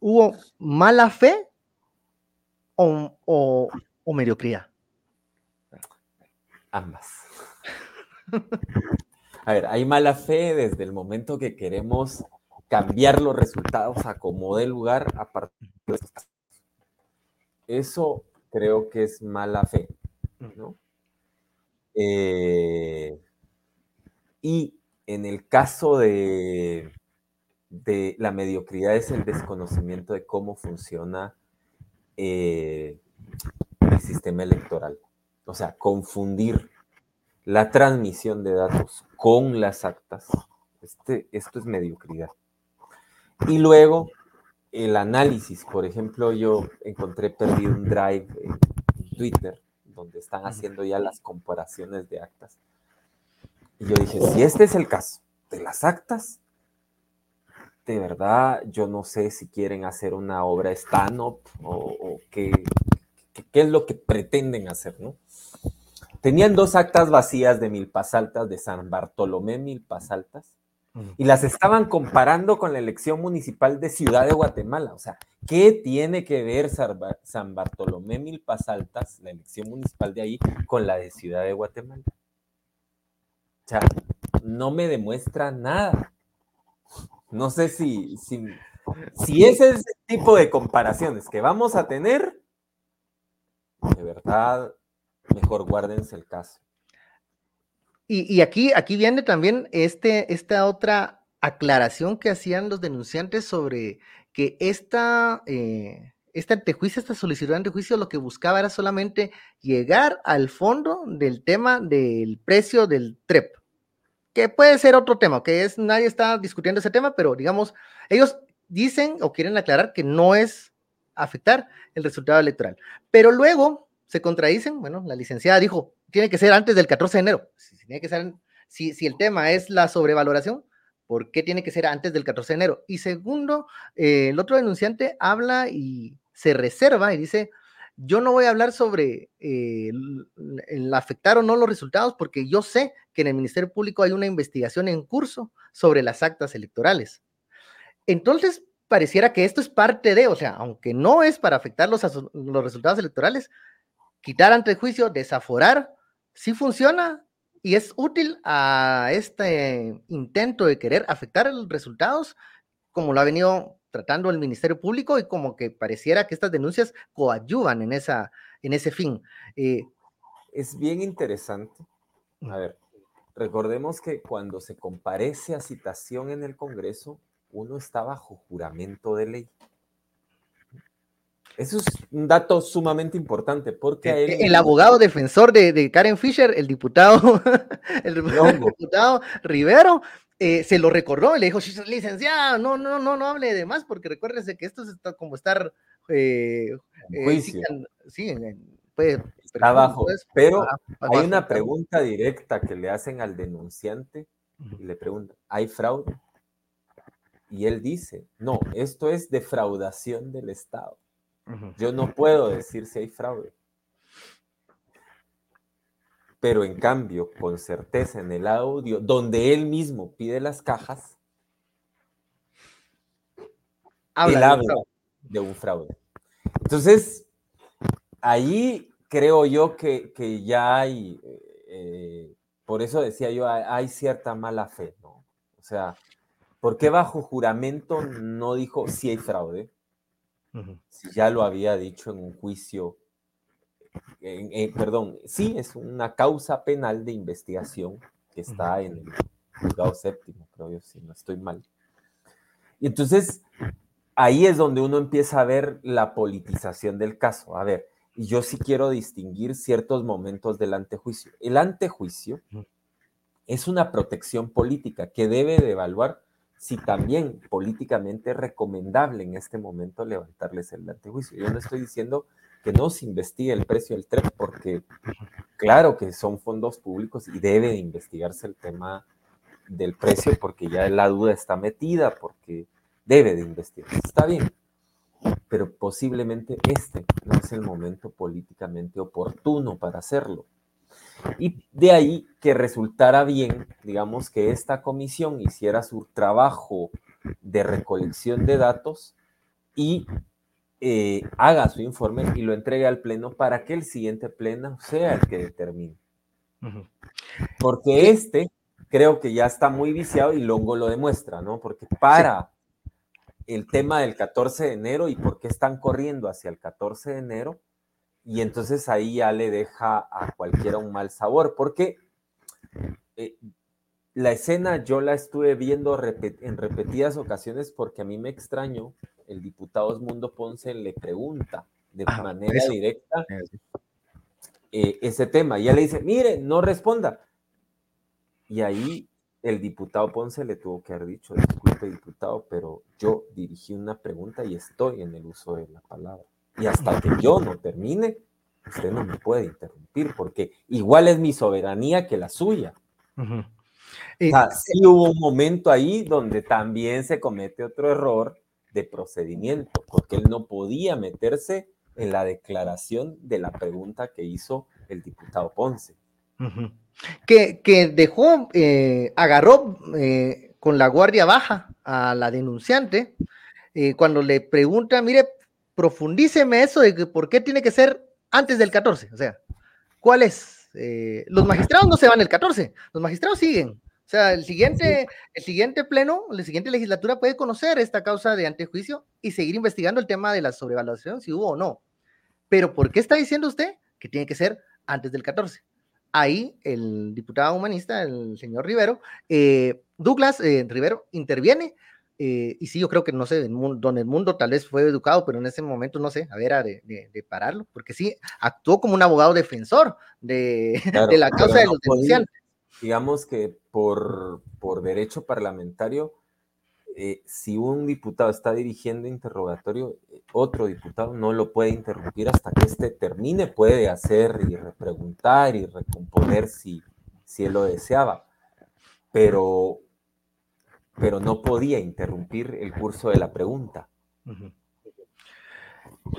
Speaker 1: hubo mala fe o, mediocridad?
Speaker 2: Ambas. A ver, hay mala fe desde el momento que queremos cambiar los resultados a como de lugar a partir de estos Eso creo que es mala fe, ¿no? Eh, y en el caso de, de la mediocridad es el desconocimiento de cómo funciona eh, el sistema electoral. O sea, confundir la transmisión de datos con las actas. Este, esto es mediocridad. Y luego, el análisis. Por ejemplo, yo encontré perdido un drive en Twitter donde están haciendo ya las comparaciones de actas. Y yo dije, si este es el caso de las actas, de verdad, yo no sé si quieren hacer una obra stand-up o, qué, qué, es lo que pretenden hacer, ¿no? Tenían dos actas vacías de Milpas Altas, de San Bartolomé Milpas Altas, y las estaban comparando con la elección municipal de Ciudad de Guatemala. O sea, ¿qué tiene que ver San Bartolomé Milpas Altas, la elección municipal de ahí, con la de Ciudad de Guatemala? O sea, no me demuestra nada. No sé si, si, si ese es el tipo de comparaciones que vamos a tener, de verdad, mejor guárdense el caso.
Speaker 1: Y, aquí, aquí viene también este, esta otra aclaración que hacían los denunciantes sobre que esta, eh, este antejuicio, esta solicitud de antejuicio, lo que buscaba era solamente llegar al fondo del tema del precio del TREP que puede ser otro tema, que es, nadie está discutiendo ese tema, pero digamos, ellos dicen o quieren aclarar que no es afectar el resultado electoral. Pero luego se contradicen, bueno, la licenciada dijo, tiene que ser antes del 14 de enero. Si, tiene que ser, si, si el tema es la sobrevaloración, ¿por qué tiene que ser antes del 14 de enero? Y segundo, eh, el otro denunciante habla y se reserva y dice, yo no voy a hablar sobre eh, el, afectar o no los resultados porque yo sé que en el Ministerio Público hay una investigación en curso sobre las actas electorales. Entonces, pareciera que esto es parte de, o sea, aunque no es para afectar los, los resultados electorales, quitar ante juicio, desaforar, sí funciona y es útil a este intento de querer afectar los resultados, como lo ha venido tratando el Ministerio Público y como que pareciera que estas denuncias coadyuvan en, esa, en ese fin. Eh,
Speaker 2: es bien interesante. A ver, recordemos que cuando se comparece a citación en el Congreso, uno está bajo juramento de ley. Eso es un dato sumamente importante porque
Speaker 1: el, el abogado defensor de, Karen Fisher, el diputado, el, diputado Rivero, eh, se lo recordó y le dijo, licenciado, no, no, no, no hable de más, porque recuérdese que esto es como estar eh,
Speaker 2: eh sí, puede, está abajo, pero hay una pregunta directa que le hacen al denunciante y le preguntan, ¿hay fraude? Y él dice, no, esto es defraudación del Estado. Yo no puedo decir si hay fraude. Pero en cambio, con certeza en el audio, donde él mismo pide las cajas, habla, de, un fraude. Entonces, ahí creo yo que, ya hay, eh, por eso decía yo, hay, cierta mala fe, ¿no? O sea, ¿por qué bajo juramento no dijo si hay fraude? Si ya lo había dicho en un juicio, perdón, sí, es una causa penal de investigación que está en el juzgado séptimo, creo yo, si no estoy mal. Y entonces, ahí es donde uno empieza a ver la politización del caso. A ver, y yo sí quiero distinguir ciertos momentos del antejuicio. El antejuicio es una protección política que debe de evaluar si también políticamente recomendable en este momento levantarles el antejuicio. Yo no estoy diciendo que no se investigue el precio del tren, porque claro que son fondos públicos y debe de investigarse el tema del precio, porque ya la duda está metida, porque debe de investigarse. Está bien, pero posiblemente este no es el momento políticamente oportuno para hacerlo. Y de ahí que resultara bien, digamos, que esta comisión hiciera su trabajo de recolección de datos y eh, haga su informe y lo entregue al Pleno para que el siguiente Pleno sea el que determine. Porque este creo que ya está muy viciado y Longo lo demuestra, ¿no? Porque para el tema del 14 de enero y por qué están corriendo hacia el 14 de enero, y entonces ahí ya le deja a cualquiera un mal sabor, porque eh, la escena yo la estuve viendo en repetidas ocasiones porque a mí me extraño, el diputado Osmundo Ponce le pregunta de manera directa eh, ese tema, y ya le dice, mire, no responda. Y ahí el diputado Ponce le tuvo que haber dicho, disculpe diputado, pero yo dirigí una pregunta y estoy en el uso de la palabra. Y hasta que yo no termine, usted no me puede interrumpir, porque igual es mi soberanía que la suya. sí hubo un momento ahí donde también se comete otro error de procedimiento, porque él no podía meterse en la declaración de la pregunta que hizo el diputado Ponce.
Speaker 1: que, que, dejó, eh, agarró eh, con la guardia baja a la denunciante eh, cuando le pregunta, mire, profundíceme eso de que por qué tiene que ser antes del 14. O sea, ¿cuál es? Eh, los magistrados no se van el 14, los magistrados siguen. O sea, el siguiente, el siguiente pleno, la siguiente legislatura puede conocer esta causa de antejuicio y seguir investigando el tema de la sobrevaluación, si hubo o no. Pero ¿por qué está diciendo usted que tiene que ser antes del 14? Ahí el diputado humanista, el señor Rivero, eh, Douglas eh, Rivero, interviene eh, y sí, yo creo que no sé, donde el mundo tal vez fue educado, pero en ese momento no sé, a ver, de, de, pararlo, porque sí, actuó como un abogado defensor de, de la causa de los denunciantes.
Speaker 2: Digamos que por, por derecho parlamentario, eh, si un diputado está dirigiendo interrogatorio, eh, otro diputado no lo puede interrumpir hasta que éste termine, puede hacer y repreguntar y recomponer si, si él lo deseaba. Pero pero no podía interrumpir el curso de la pregunta.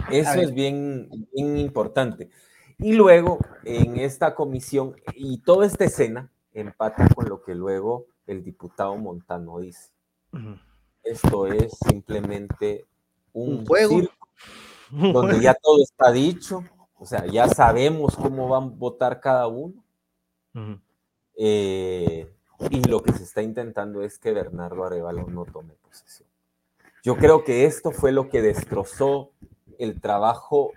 Speaker 2: Eso es bien, importante. Y luego, en esta comisión, y toda esta escena empata con lo que luego el diputado Montano dice. Esto es simplemente un, juego donde ya todo está dicho, o sea, ya sabemos cómo van a votar cada uno. Y lo que se está intentando es que Bernardo Arevalo no tome posesión. Yo creo que esto fue lo que destrozó el trabajo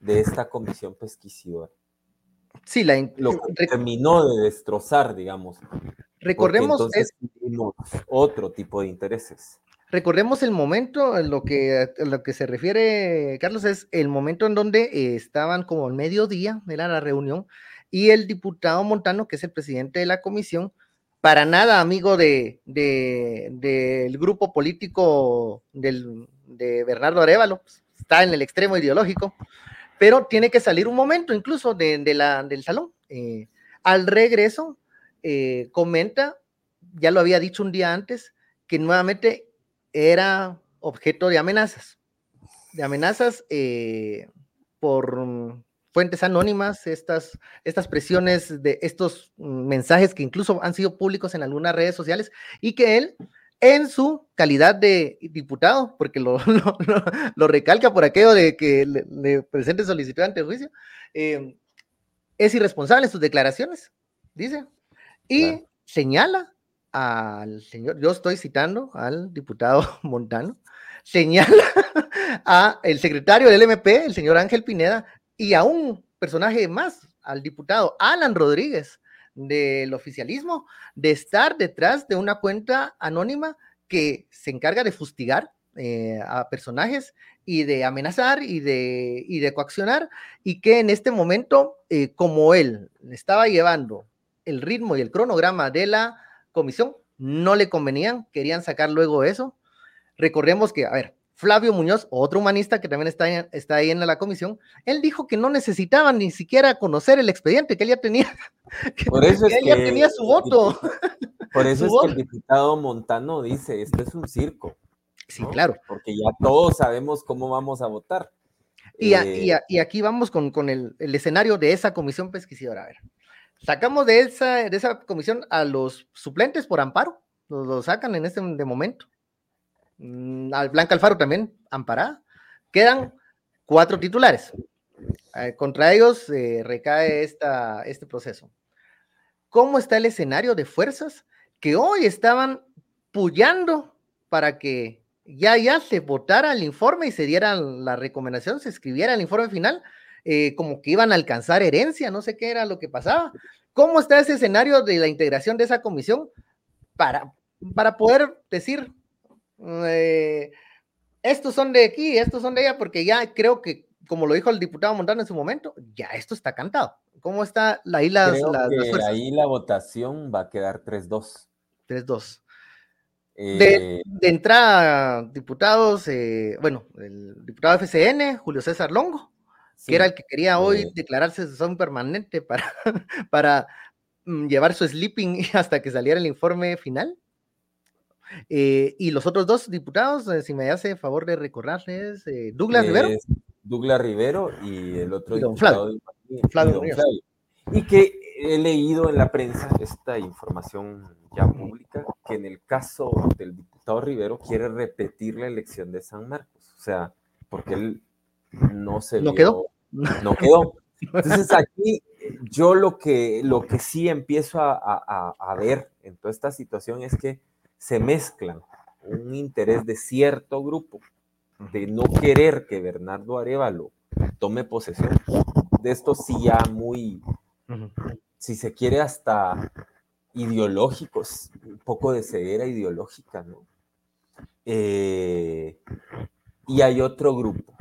Speaker 2: de esta comisión pesquisidora.
Speaker 1: Sí, la
Speaker 2: lo que terminó de destrozar, digamos.
Speaker 1: Recordemos
Speaker 2: es otro tipo de intereses.
Speaker 1: recordemos el momento, en lo que, lo que se refiere, Carlos, es el momento en donde eh, estaban como el mediodía, era la reunión, y el diputado Montano, que es el presidente de la comisión, para nada amigo de, del grupo político del, de Bernardo Arevalo, está en el extremo ideológico, pero tiene que salir un momento incluso de, la, del salón. Eh, al regreso, eh, comenta, ya lo había dicho un día antes, que nuevamente era objeto de amenazas, de amenazas eh, por fuentes anónimas, estas, estas presiones de estos mensajes que incluso han sido públicos en algunas redes sociales y que él, en su calidad de diputado, porque lo, lo, recalca por aquello de que le, presente solicitud ante juicio, eh, es irresponsable en sus declaraciones, dice, y señala al señor, yo estoy citando al diputado Montano, señala a el secretario del MP, el señor Ángel Pineda, y a un personaje más, al diputado Alan Rodríguez del oficialismo, de estar detrás de una cuenta anónima que se encarga de fustigar eh, a personajes y de amenazar y de, y de coaccionar, y que en este momento, eh, como él estaba llevando el ritmo y el cronograma de la comisión, no le convenían, querían sacar luego eso. Recordemos que, a ver, Flavio Muñoz, otro humanista que también está, está ahí en la comisión, él dijo que no necesitaban ni siquiera conocer el expediente, que él ya tenía,
Speaker 2: por eso
Speaker 1: él ya tenía su voto.
Speaker 2: Por eso es que el diputado Montano dice, esto es un circo.
Speaker 1: Sí, claro.
Speaker 2: Porque ya todos sabemos cómo vamos a votar.
Speaker 1: Y, eh, aquí vamos con, el, escenario de esa comisión pesquisidora. A ver, sacamos de esa, de esa comisión a los suplentes por amparo, los, los sacan en este de momento. Mm, al Blanca Alfaro también amparada. Quedan cuatro titulares. Eh, contra ellos eh, recae esta, este proceso. ¿Cómo está el escenario de fuerzas que hoy estaban pullando para que ya, ya se votara el informe y se diera la recomendación, se escribiera el informe final, eh, como que iban a alcanzar herencia, no sé qué era lo que pasaba. ¿Cómo está ese escenario de la integración de esa comisión para, para poder decir, eh, estos son de aquí, estos son de allá, porque ya creo que, como lo dijo el diputado Montano en su momento, ya esto está cantado. ¿Cómo está la,
Speaker 2: ahí la votación va a quedar 3-2.
Speaker 1: 3-2. De, eh, de, entrada, diputados, eh, bueno, el diputado FCN, Julio César Longo, que era el que quería hoy declararse son permanente para, para mm, llevar su sleeping hasta que saliera el informe final. Eh, y los otros dos diputados, eh, si me hace favor de recordarles, eh, Douglas Rivero.
Speaker 2: Douglas Rivero y el otro diputado. Flavio, y, que he leído en la prensa esta información ya pública, que en el caso del diputado Rivero quiere repetir la elección de San Marcos. O sea, porque él no se
Speaker 1: ¿No quedó?
Speaker 2: No quedó. Entonces aquí yo lo que, lo que sí empiezo a, a, a ver en toda esta situación es que se mezclan un interés de cierto grupo de no querer que Bernardo Arevalo tome posesión de esto sí ya muy, si se quiere hasta ideológicos, un poco de ceguera ideológica, ¿no? Eh, y hay otro grupo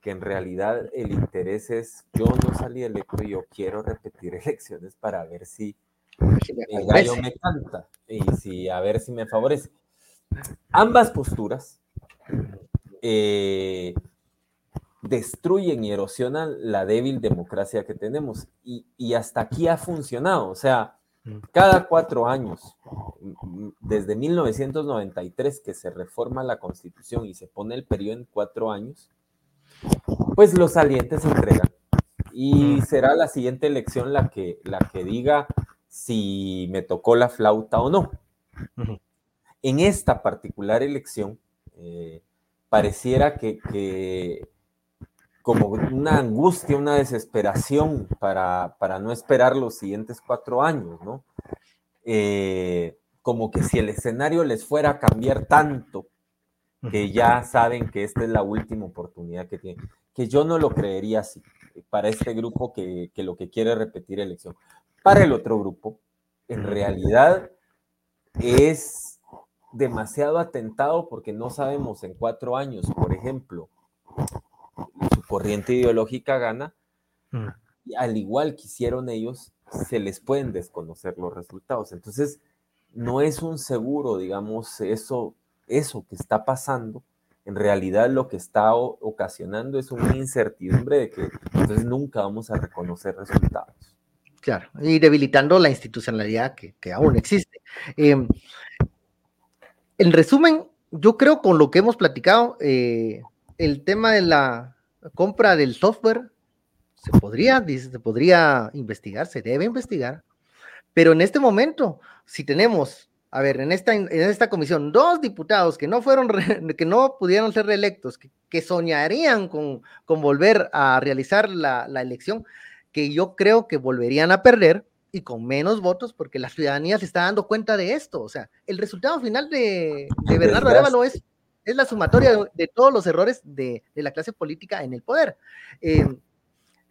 Speaker 2: que en realidad el interés es, yo no salí electo y yo quiero repetir elecciones para ver si el gallo me canta y si, a ver si me favorece. Ambas posturas eh, destruyen y erosionan la débil democracia que tenemos y, y, hasta aquí ha funcionado. O sea, cada cuatro años, desde 1993 que se reforma la constitución y se pone el periodo en cuatro años, pues los salientes se entregan. Y será la siguiente elección la que, la que diga si me tocó la flauta o no. En esta particular elección, eh, pareciera que, como una angustia, una desesperación para, no esperar los siguientes cuatro años, ¿no? Eh, como que si el escenario les fuera a cambiar tanto, que ya saben que esta es la última oportunidad que tienen, que yo no lo creería así para este grupo que, que lo que quiere repetir elección. Para el otro grupo, en realidad es demasiado atentado porque no sabemos en cuatro años, por ejemplo, su corriente ideológica gana, mm. y al igual que hicieron ellos, se les pueden desconocer los resultados. Entonces, no es un seguro, digamos, eso, eso que está pasando, en realidad lo que está ocasionando es una incertidumbre de que entonces nunca vamos a reconocer resultados.
Speaker 1: Claro, y debilitando la institucionalidad que, aún existe. Em, en resumen, yo creo con lo que hemos platicado, eh, el tema de la compra del software se podría, se podría investigar, se debe investigar, pero en este momento, si tenemos, a ver, en esta, en esta comisión, dos diputados que no fueron, que no pudieron ser reelectos, que, soñarían con, con, volver a realizar la, la elección, que yo creo que volverían a perder, y con menos votos porque la ciudadanía se está dando cuenta de esto. O sea, el resultado final de, de Bernardo Arevalo es, es la sumatoria de, todos los errores de, de, la clase política en el poder. Eh,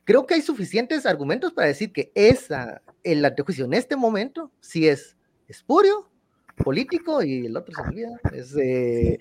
Speaker 1: creo que hay suficientes argumentos para decir que esa, el antejuicio en este momento sí es espurio, político y el otro se olvida, es, eh,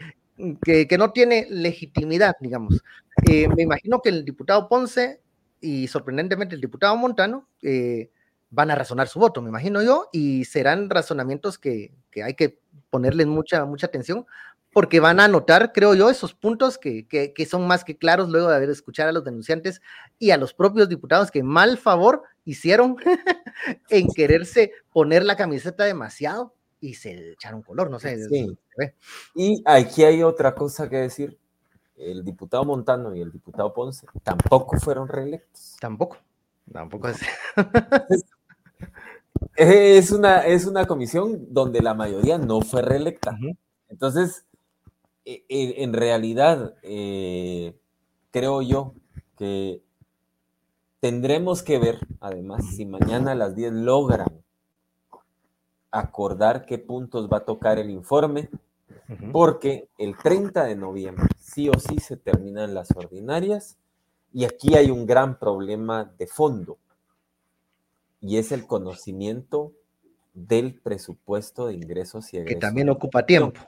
Speaker 1: que, que, no tiene legitimidad, digamos. Eh, me imagino que el diputado Ponce y sorprendentemente el diputado Montano eh, van a razonar su voto, me imagino yo, y serán razonamientos que, hay que ponerles mucha, mucha atención, porque van a notar, creo yo, esos puntos que, son más que claros luego de haber escuchado a los denunciantes y a los propios diputados que mal favor hicieron en quererse poner la camiseta demasiado y se echaron color, no sé.
Speaker 2: Y aquí hay otra cosa que decir. El diputado Montano y el diputado Ponce tampoco fueron reelectos.
Speaker 1: Tampoco, tampoco es.
Speaker 2: Es una, es una comisión donde la mayoría no fue reelecta. Entonces, e, e, en realidad, eh, creo yo que tendremos que ver, además, si mañana a las 10 logran acordar qué puntos va a tocar el informe, porque el 30 de noviembre sí o sí se terminan las ordinarias y aquí hay un gran problema de fondo y es el conocimiento del presupuesto de ingresos y egresos.
Speaker 1: Que también ocupa tiempo.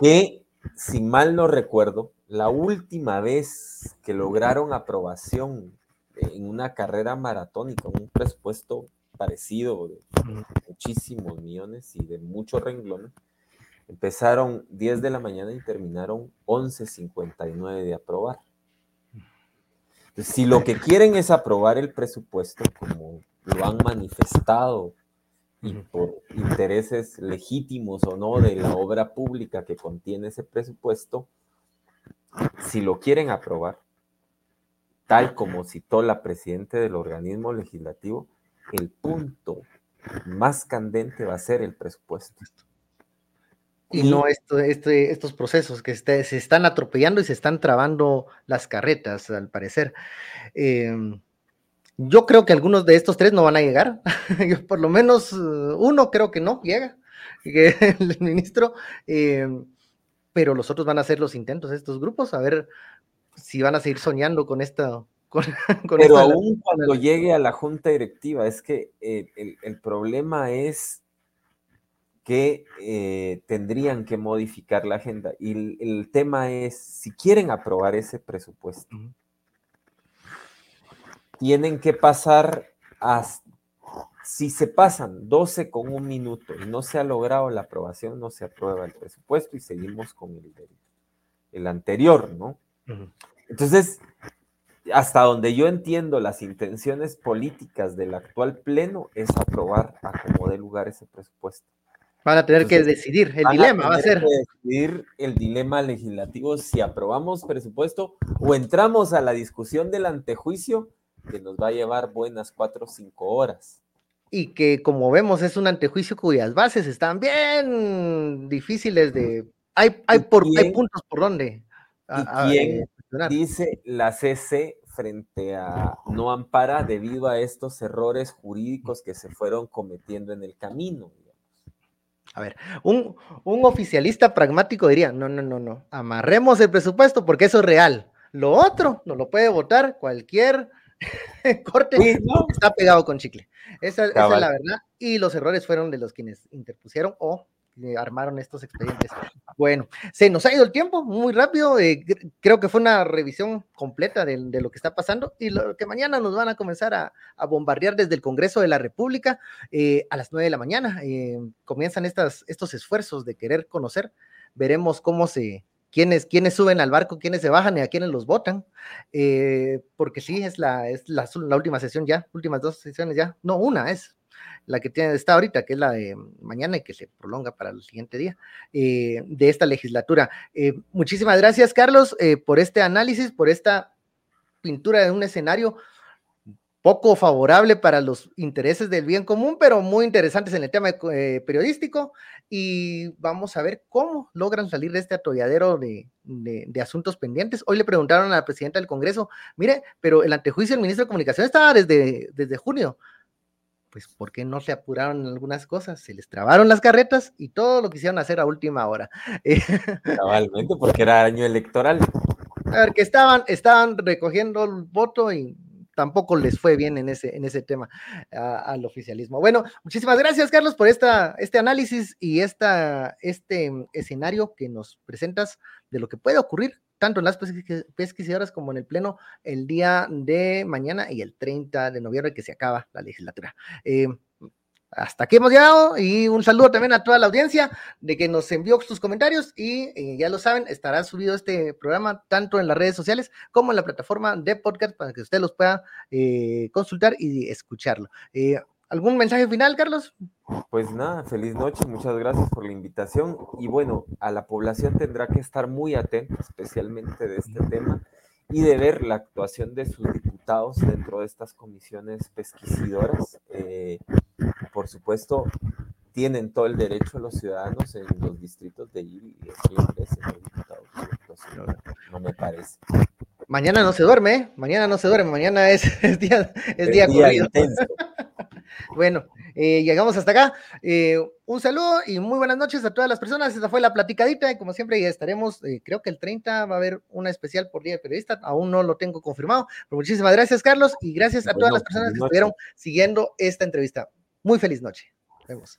Speaker 2: Que, si mal no recuerdo, la última vez que lograron aprobación en una carrera maratónica, un presupuesto parecido de muchísimos millones y de muchos renglones, empezaron 10 de la mañana y terminaron 11.59 de aprobar. si lo que quieren es aprobar el presupuesto como lo han manifestado y por intereses legítimos o no de la obra pública que contiene ese presupuesto, si lo quieren aprobar, tal como citó la presidenta del organismo legislativo, el punto más candente va a ser el presupuesto.
Speaker 1: Y, no esto, estos procesos que se están atropellando y se están trabando las carretas, al parecer. Eh, yo creo que algunos de estos tres no van a llegar. Por lo menos eh, uno creo que no llega, el ministro. Eh, pero los otros van a hacer los intentos, estos grupos, a ver si van a seguir soñando con esta.
Speaker 2: pero aún cuando llegue a la junta directiva, es que eh, el, problema es que tendrían que modificar la agenda. Y el, tema es, si quieren aprobar ese presupuesto, tienen que pasar hasta, si se pasan 12 con un minuto y no se ha logrado la aprobación, no se aprueba el presupuesto y seguimos con el, el anterior, ¿no? Entonces, hasta donde yo entiendo las intenciones políticas del actual pleno es aprobar a como de lugar ese presupuesto.
Speaker 1: Van a tener que decidir, el dilema va a ser.
Speaker 2: decidir el dilema legislativo si aprobamos presupuesto o entramos a la discusión del antejuicio que nos va a llevar buenas cuatro o cinco horas.
Speaker 1: Y que como vemos es un antejuicio cuyas bases están bien difíciles de... Hay, hay, por, hay puntos por donde...
Speaker 2: ¿Y quién dice la CC frente a no ampara debido a estos errores jurídicos que se fueron cometiendo en el camino?
Speaker 1: A ver, un, un, oficialista pragmático diría, no, no, no, no, amarremos el presupuesto porque eso es real. Lo otro no lo puede votar cualquier corte está pegado con chicle. Esa, es la verdad. Y los errores fueron de los quienes interpusieron o armaron estos expedientes. Bueno, se nos ha ido el tiempo muy rápido. Eh, creo que fue una revisión completa de, lo que está pasando y lo que mañana nos van a comenzar a, bombardear desde el Congreso de la República eh, a las nueve de la mañana. Eh, comienzan estos esfuerzos de querer conocer. Veremos cómo se, quiénes, quiénes suben al barco, quiénes se bajan y a quiénes los votan, porque sí, es, la, es la, última sesión ya, últimas dos sesiones ya, no, una es, la que tiene, está ahorita, que es la de mañana y que se prolonga para el siguiente día eh, de esta legislatura. Eh, muchísimas gracias, Carlos, eh, por este análisis, por esta pintura de un escenario poco favorable para los intereses del bien común, pero muy interesantes en el tema periodístico. Y vamos a ver cómo logran salir de este atolladero de, de, asuntos pendientes. Hoy le preguntaron a la presidenta del Congreso, mire, pero el antejuicio del ministro de Comunicación estaba desde, desde junio pues ¿por qué no se apuraron en algunas cosas? Se les trabaron las carretas y todo lo quisieron hacer a última hora.
Speaker 2: Cabalmente, porque era año electoral.
Speaker 1: A ver, que estaban, estaban recogiendo el voto y tampoco les fue bien en ese, en ese tema al oficialismo. Bueno, muchísimas gracias, Carlos, por esta, este análisis y esta, este escenario que nos presentas de lo que puede ocurrir tanto en las pesquisadoras como en el Pleno el día de mañana y el 30 de noviembre que se acaba la legislatura. Eh, hasta aquí hemos llegado y un saludo también a toda la audiencia de que nos envió sus comentarios y eh, ya lo saben, estará subido este programa tanto en las redes sociales como en la plataforma de podcast para que usted los pueda eh, consultar y escucharlo. ¿Algún mensaje final, Carlos?
Speaker 2: Pues nada, feliz noche, muchas gracias por la invitación. Y bueno, a la población tendrá que estar muy atenta, especialmente de este tema, y de ver la actuación de sus diputados dentro de estas comisiones pesquisidoras. Eh, por supuesto, tienen todo el derecho los ciudadanos en los distritos de ir y diputado, no me parece.
Speaker 1: Mañana no se duerme, ¿eh? mañana no se duerme, mañana es, es día, es bueno, eh, llegamos hasta acá. Eh, un saludo y muy buenas noches a todas las personas. Esta fue la platicadita y como siempre ya estaremos, creo que el 30 va a haber una especial por Día de Periodista, aún no lo tengo confirmado, pero muchísimas gracias Carlos y gracias a todas las personas que estuvieron siguiendo esta entrevista. Muy feliz noche. Nos vemos.